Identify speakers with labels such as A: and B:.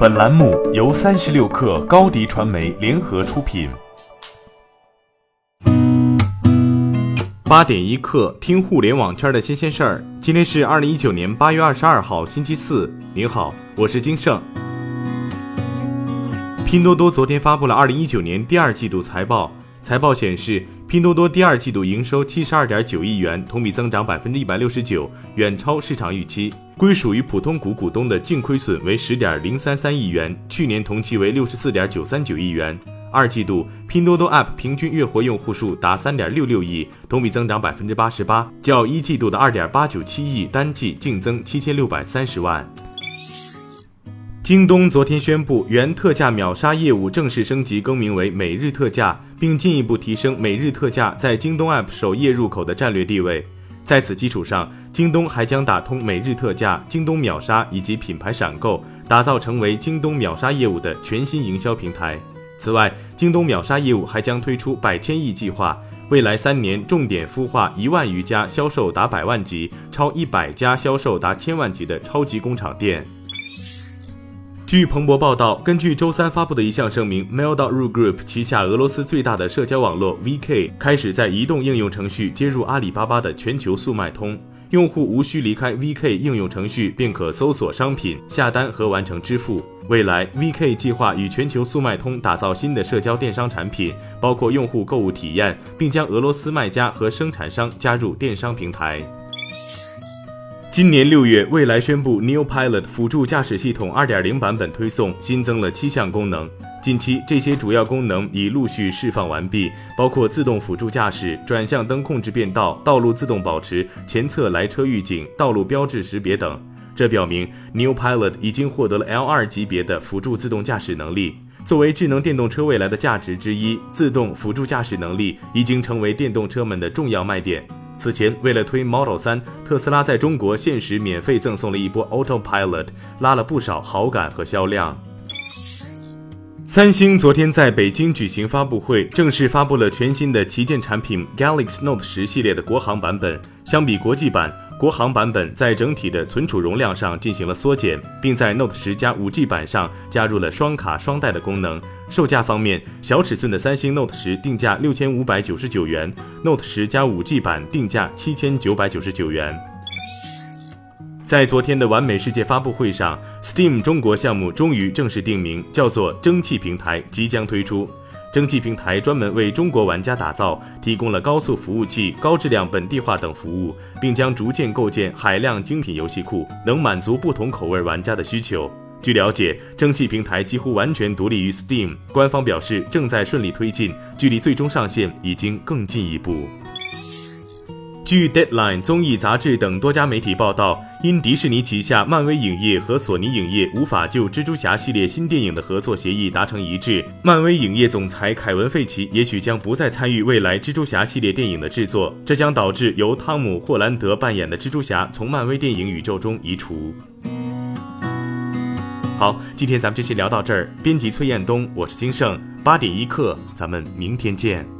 A: 本栏目由三十六氪高低传媒联合出品。
B: 八点一刻，听互联网圈的新鲜事儿。今天是二零一九年八月二十二号，星期四。您好，我是金盛。拼多多昨天发布了二零一九年第二季度财报。财报显示，拼多多第二季度营收七十二点九亿元，同比增长百分之一百六十九，远超市场预期。归属于普通股股东的净亏损为十点零三三亿元，去年同期为六十四点九三九亿元。二季度，拼多多 App 平均月活用户数达三点六六亿，同比增长百分之八十八，较一季度的二点八九七亿单季净增七千六百三十万。京东昨天宣布，原特价秒杀业务正式升级更名为每日特价，并进一步提升每日特价在京东 App 首页入口的战略地位。在此基础上，京东还将打通每日特价、京东秒杀以及品牌闪购，打造成为京东秒杀业务的全新营销平台。此外，京东秒杀业务还将推出百千亿计划，未来三年重点孵化一万余家销售达百万级、超一百家销售达千万级的超级工厂店。据彭博报道，根据周三发布的一项声明，Mail.ru Group 旗下俄罗斯最大的社交网络 VK 开始在移动应用程序接入阿里巴巴的全球速卖通，用户无需离开 VK 应用程序便可搜索商品、下单和完成支付。未来，VK 计划与全球速卖通打造新的社交电商产品，包括用户购物体验，并将俄罗斯卖家和生产商加入电商平台。今年六月，蔚来宣布 Neo Pilot 辅助驾驶系统2.0版本推送，新增了七项功能。近期，这些主要功能已陆续释放完毕，包括自动辅助驾驶、转向灯控制变道、道路自动保持、前侧来车预警、道路标志识别等。这表明 Neo Pilot 已经获得了 L2 级别的辅助自动驾驶能力。作为智能电动车未来的价值之一，自动辅助驾驶能力已经成为电动车们的重要卖点。此前，为了推 Model 3，特斯拉在中国限时免费赠送了一波 Autopilot，拉了不少好感和销量。三星昨天在北京举行发布会，正式发布了全新的旗舰产品 Galaxy Note 十系列的国行版本。相比国际版，国行版本在整体的存储容量上进行了缩减，并在 Note 10加 5G 版上加入了双卡双待的功能。售价方面，小尺寸的三星 Note 10定价六千五百九十九元，Note 10加 5G 版定价七千九百九十九元。在昨天的完美世界发布会上，Steam 中国项目终于正式定名，叫做蒸汽平台，即将推出。蒸汽平台专门为中国玩家打造，提供了高速服务器、高质量本地化等服务，并将逐渐构建海量精品游戏库，能满足不同口味玩家的需求。据了解，蒸汽平台几乎完全独立于 Steam，官方表示正在顺利推进，距离最终上线已经更进一步。据 Deadline 综艺杂志等多家媒体报道，因迪士尼旗下漫威影业和索尼影业无法就蜘蛛侠系列新电影的合作协议达成一致，漫威影业总裁凯文·费奇也许将不再参与未来蜘蛛侠系列电影的制作，这将导致由汤姆·霍兰德扮演的蜘蛛侠从漫威电影宇宙中移除。好，今天咱们就先聊到这儿。编辑崔彦东，我是金盛，八点一刻，咱们明天见。